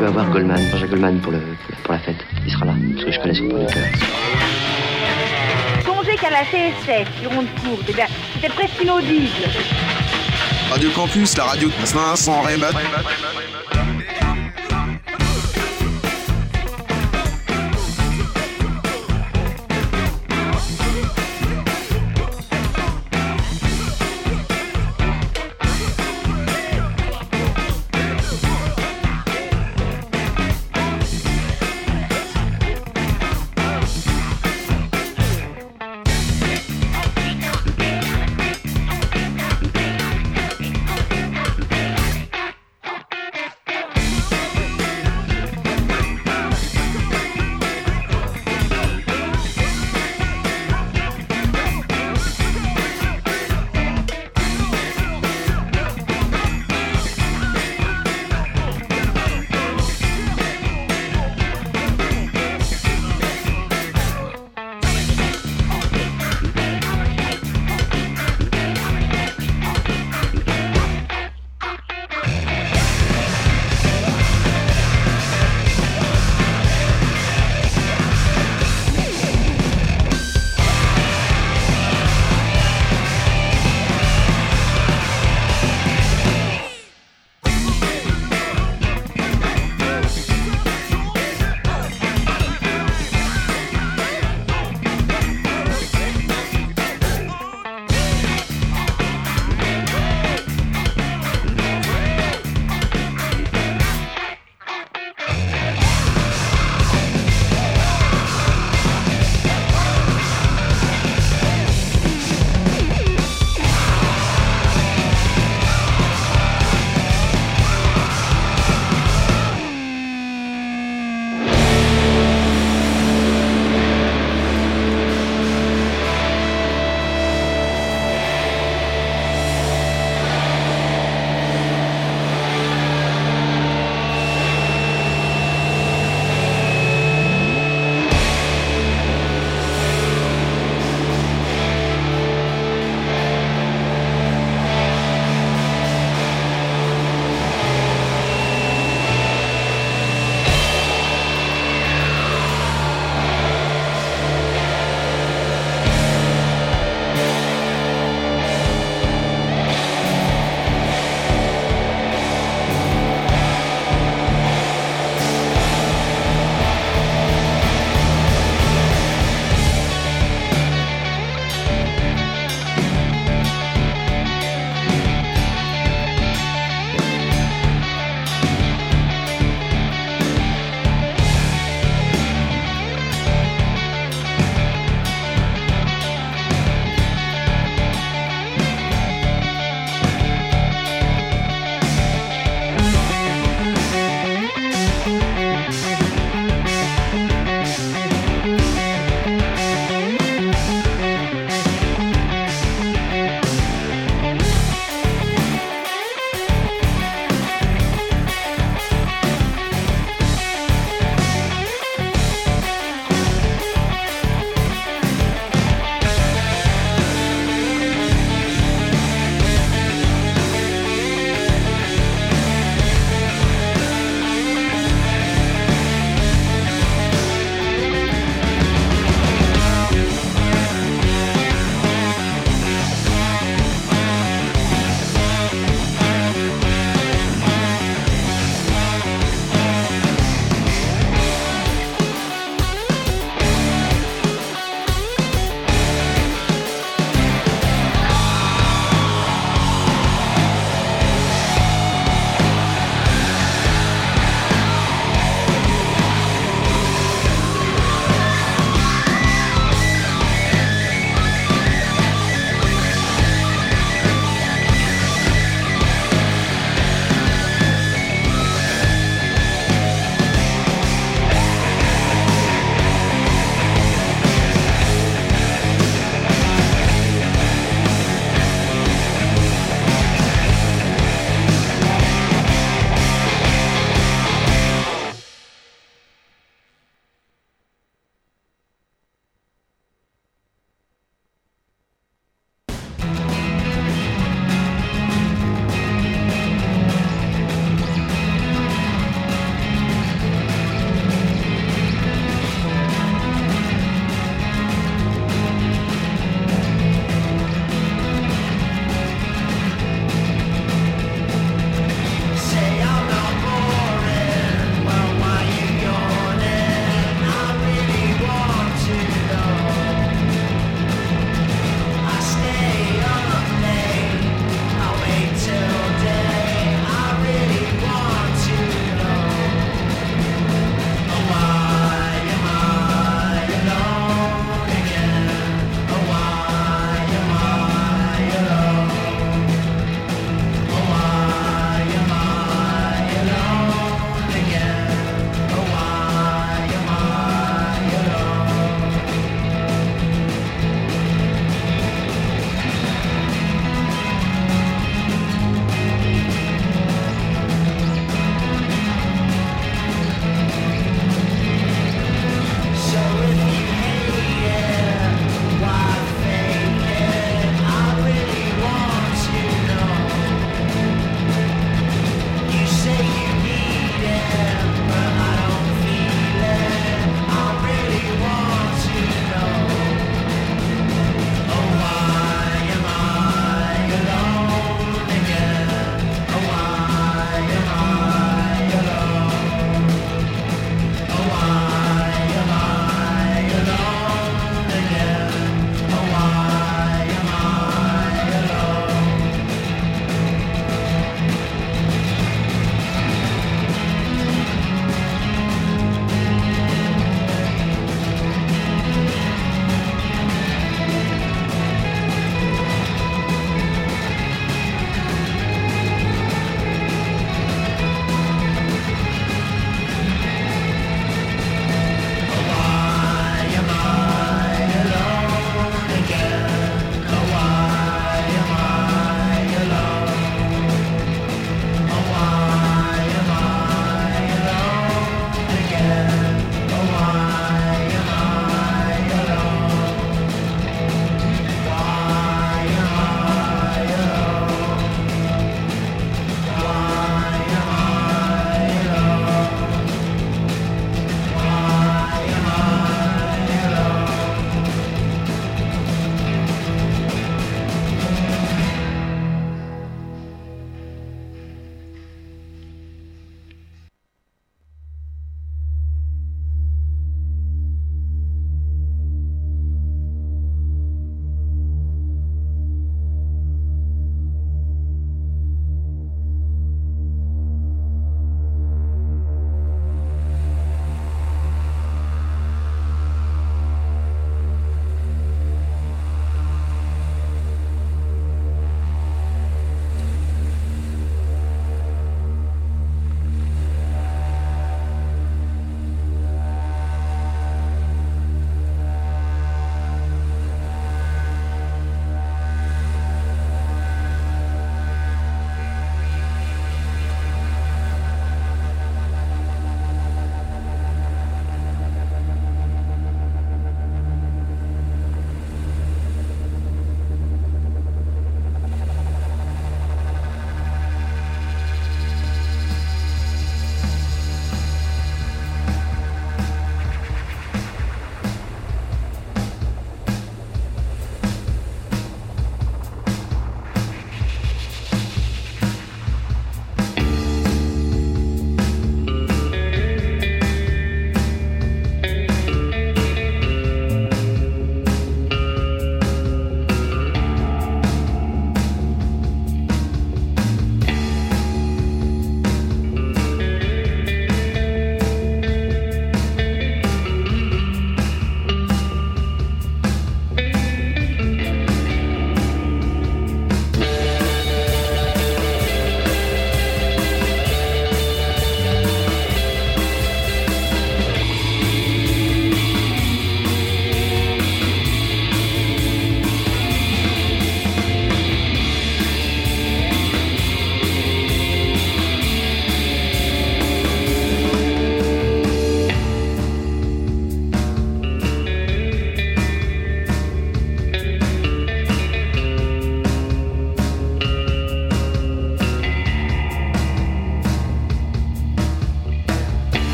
peux avoir Goldman, Jean-Jacques Goldman pour, le, pour la fête. Il sera là, parce que je connais son producteur. Songez qu'à la CSF, du rond de courbe, eh bien, c'était presque inaudible. Radio Campus, la radio de 500 Raymond.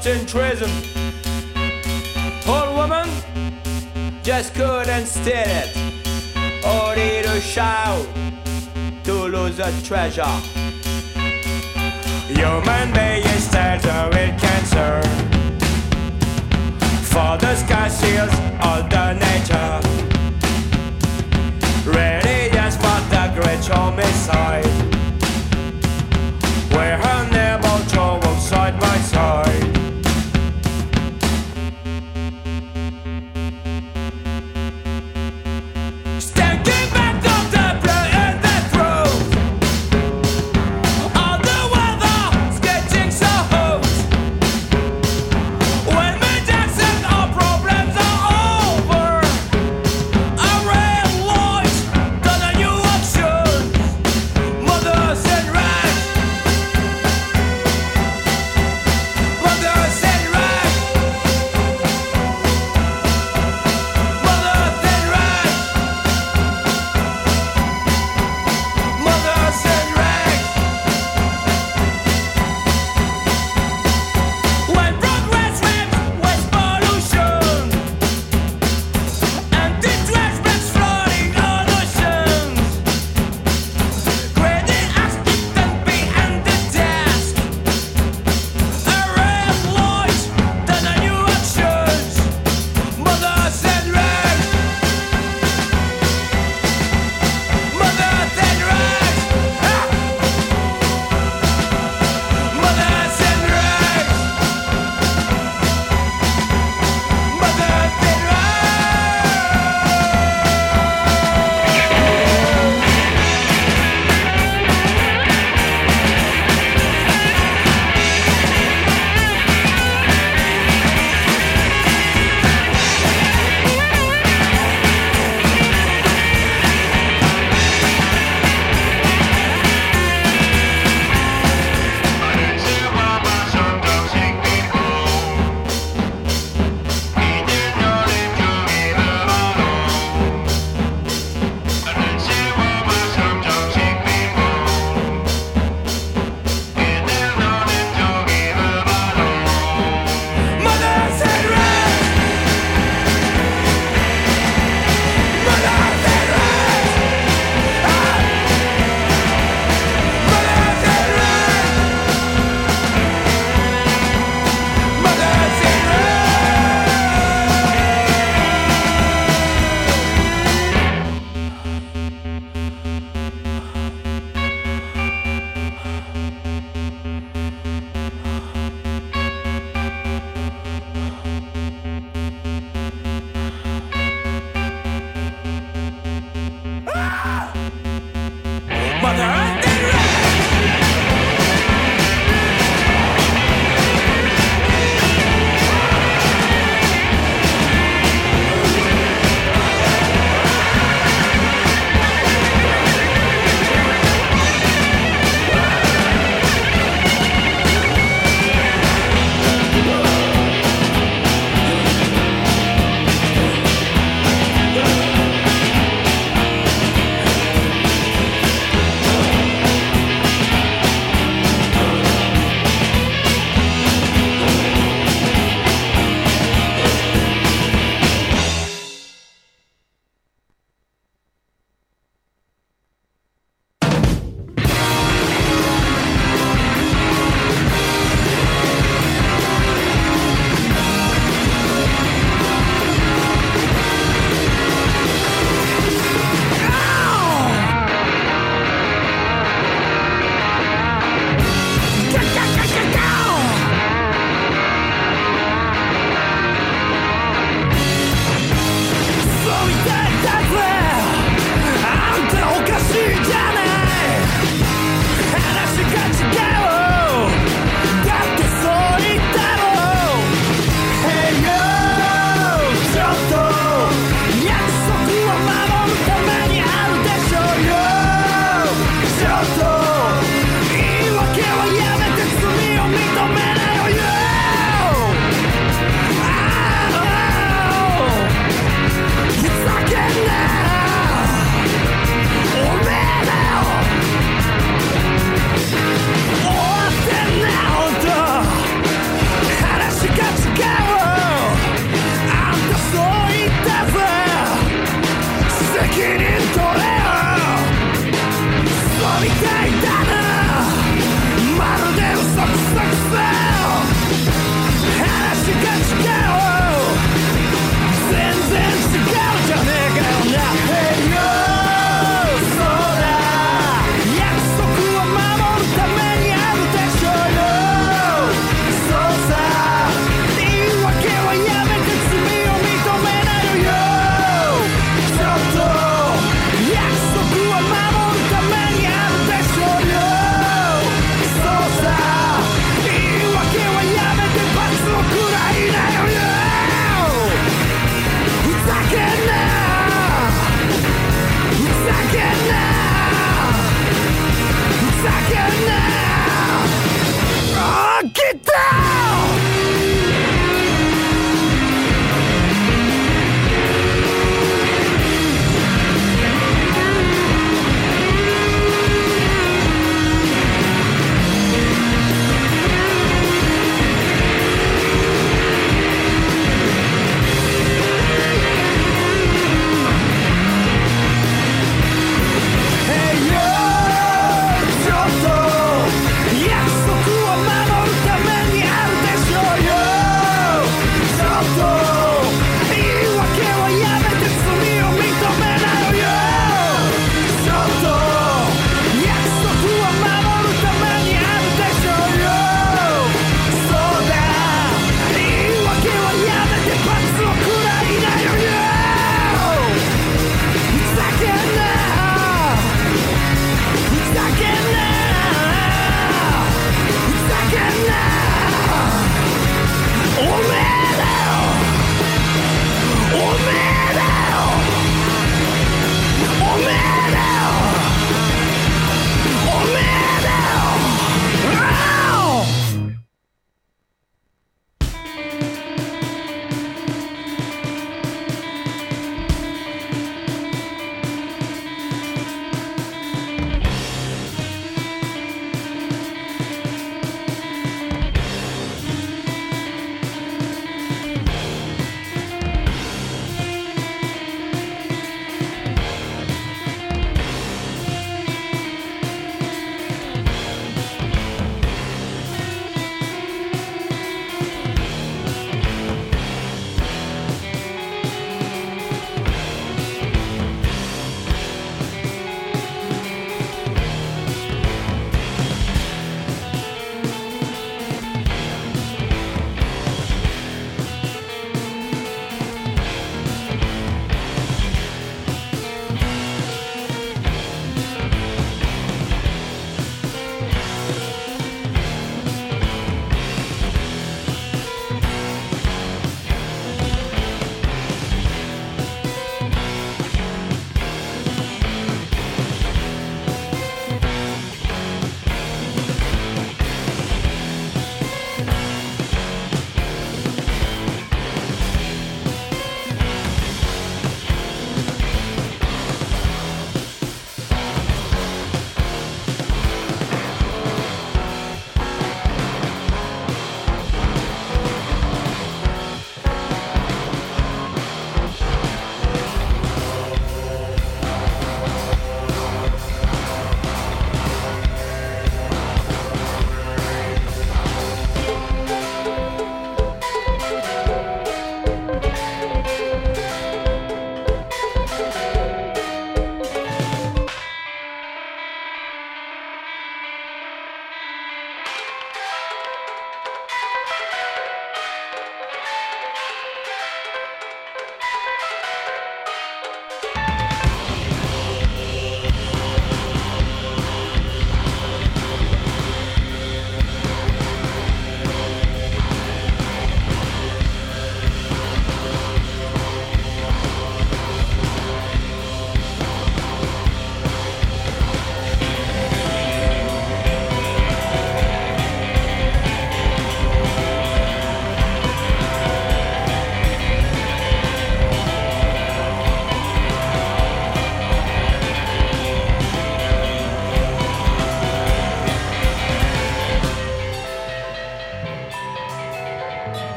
Lost in treason. Old woman just couldn't stand it. Only to shout to lose a treasure. Human beings started with cancer. For the sky seals all the nature. Ready just for the great homicide. We're unable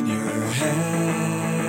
in your head.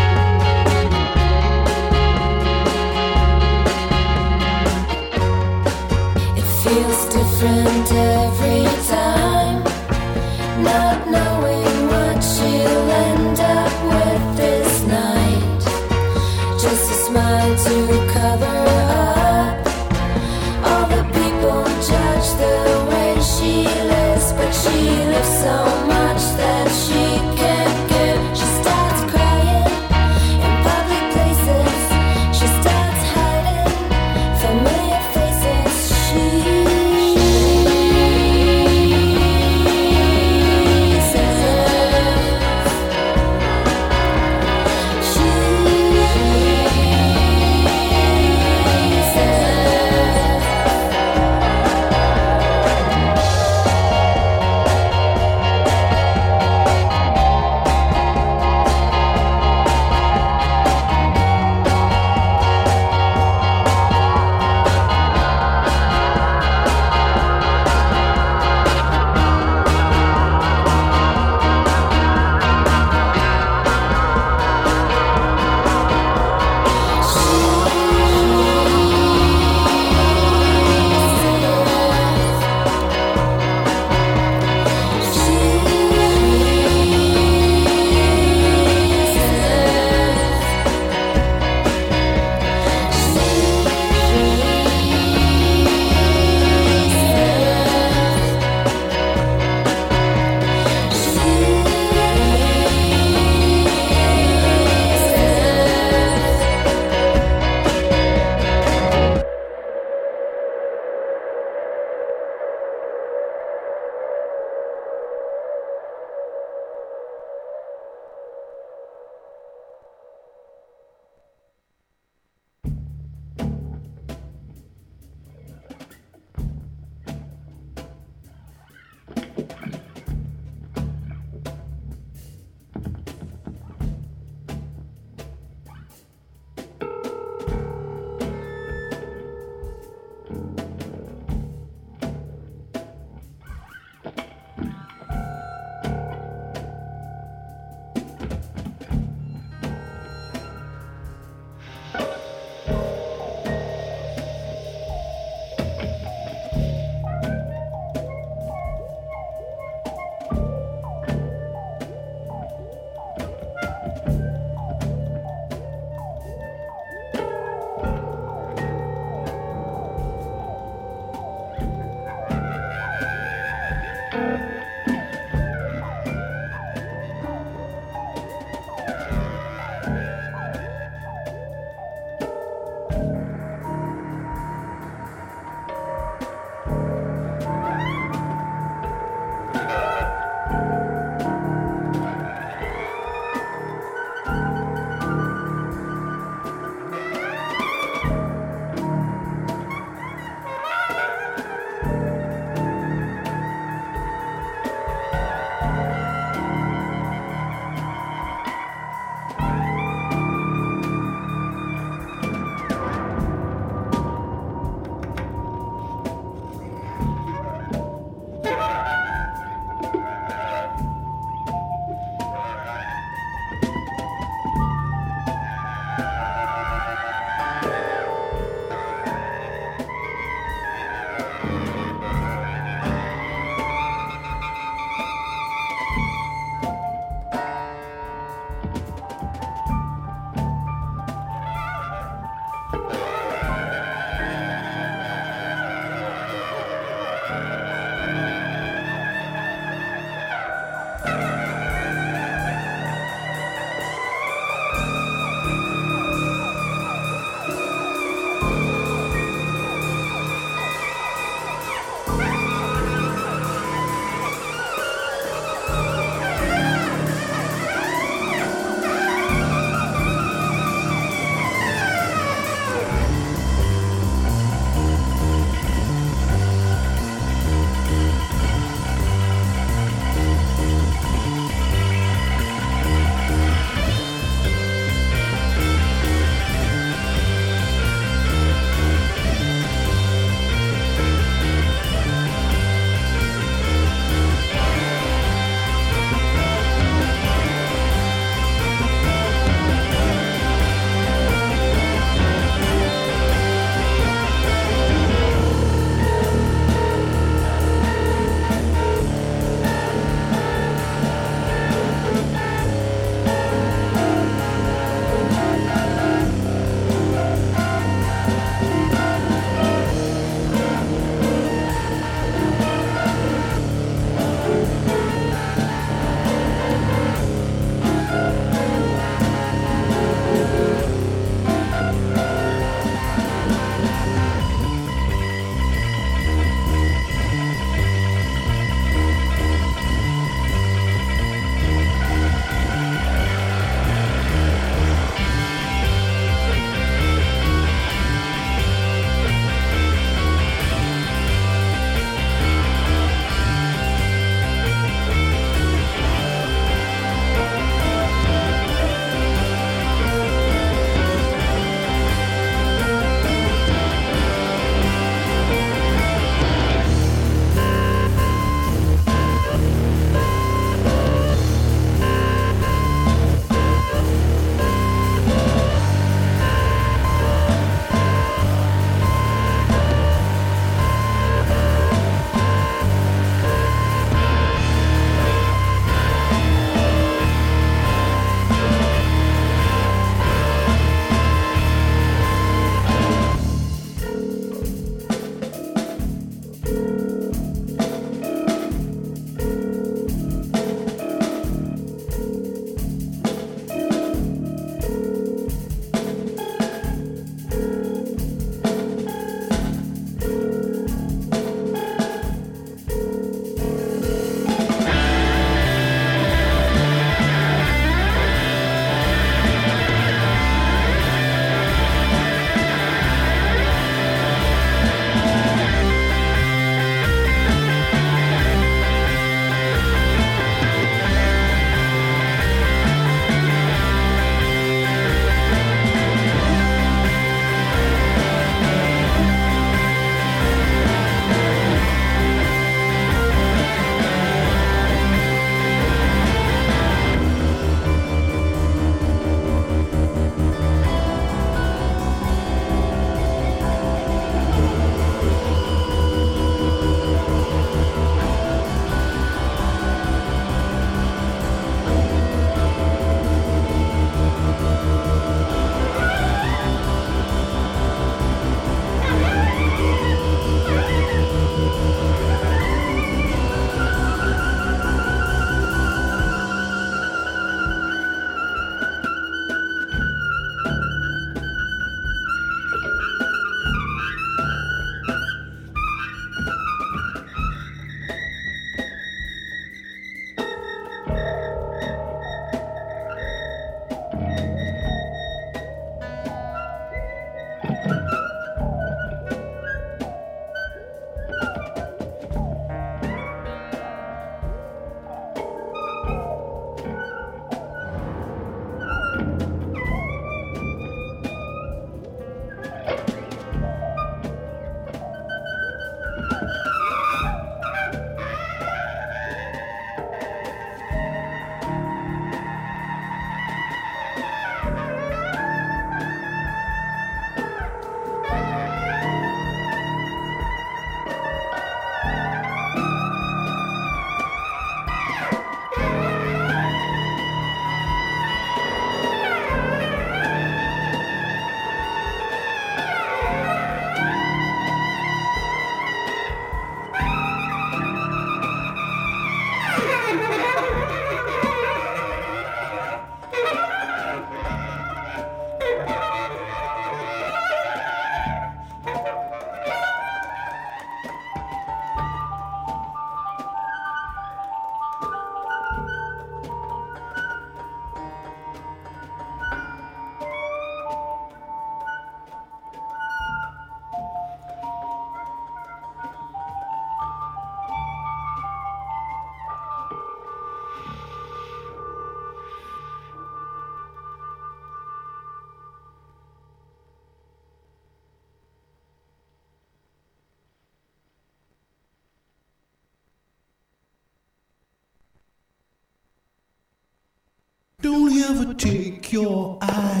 Never take your eyes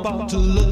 about to love.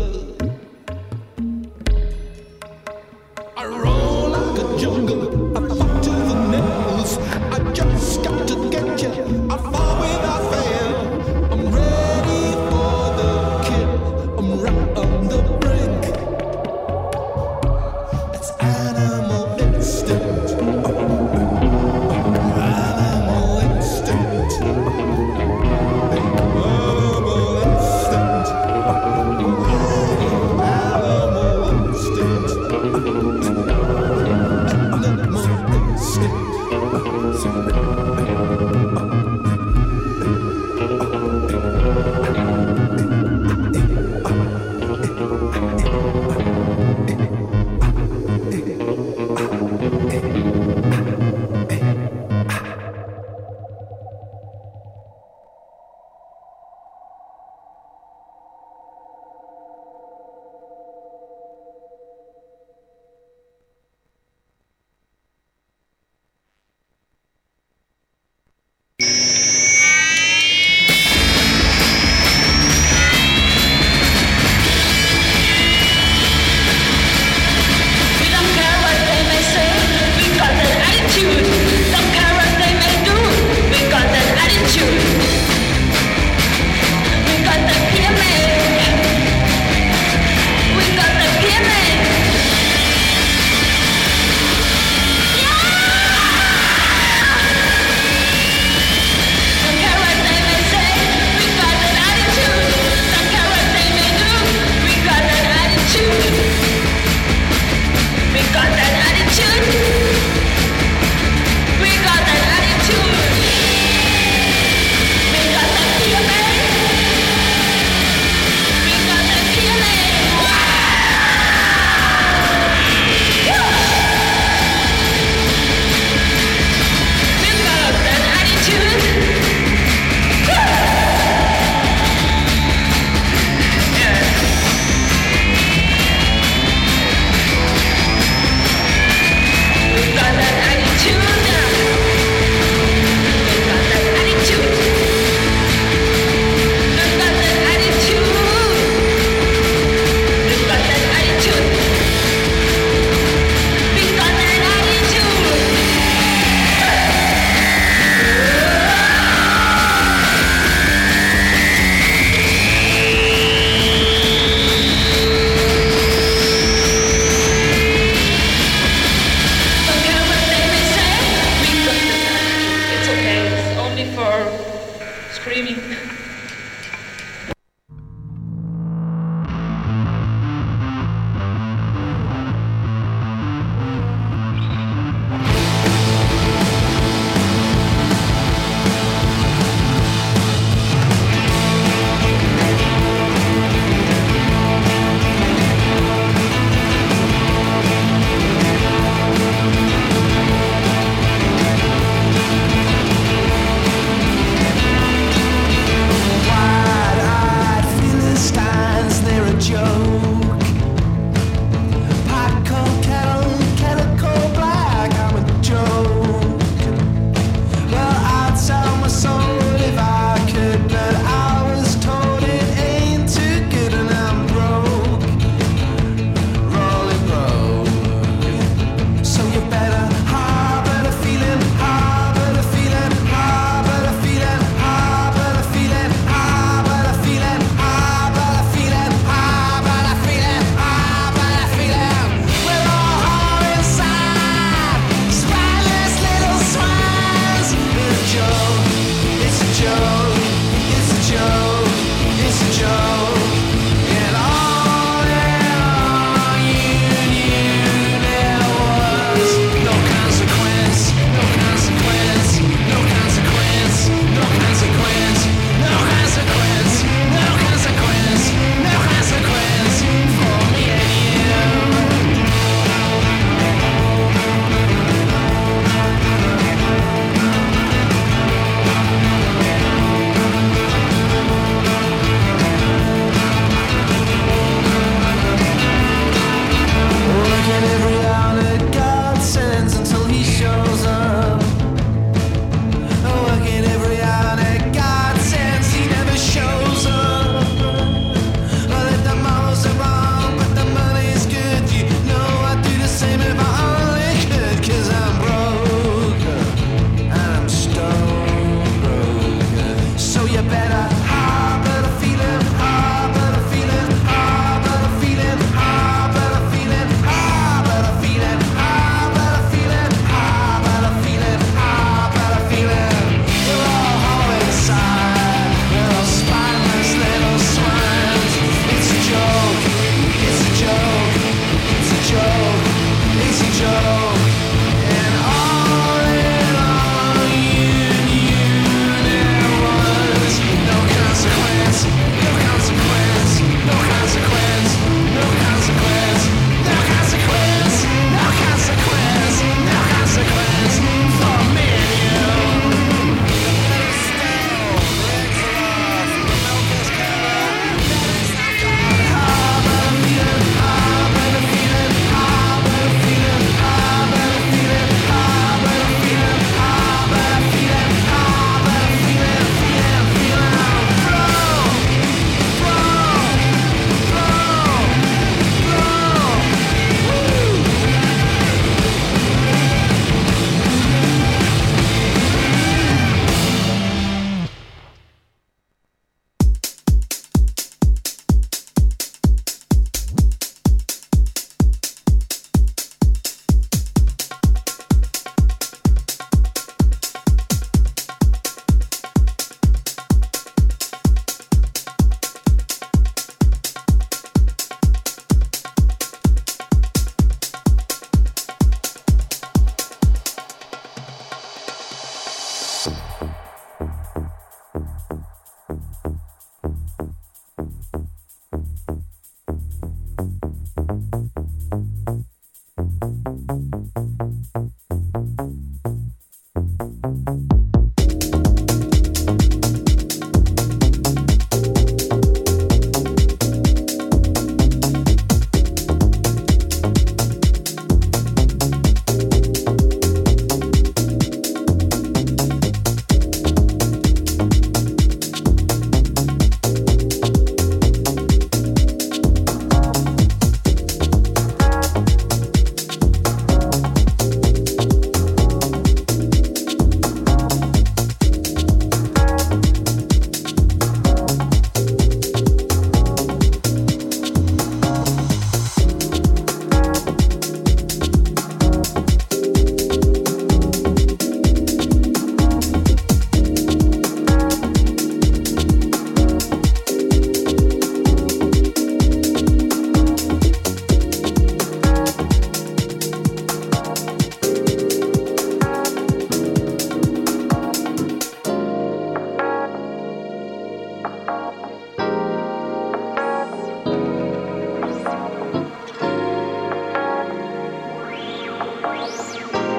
Música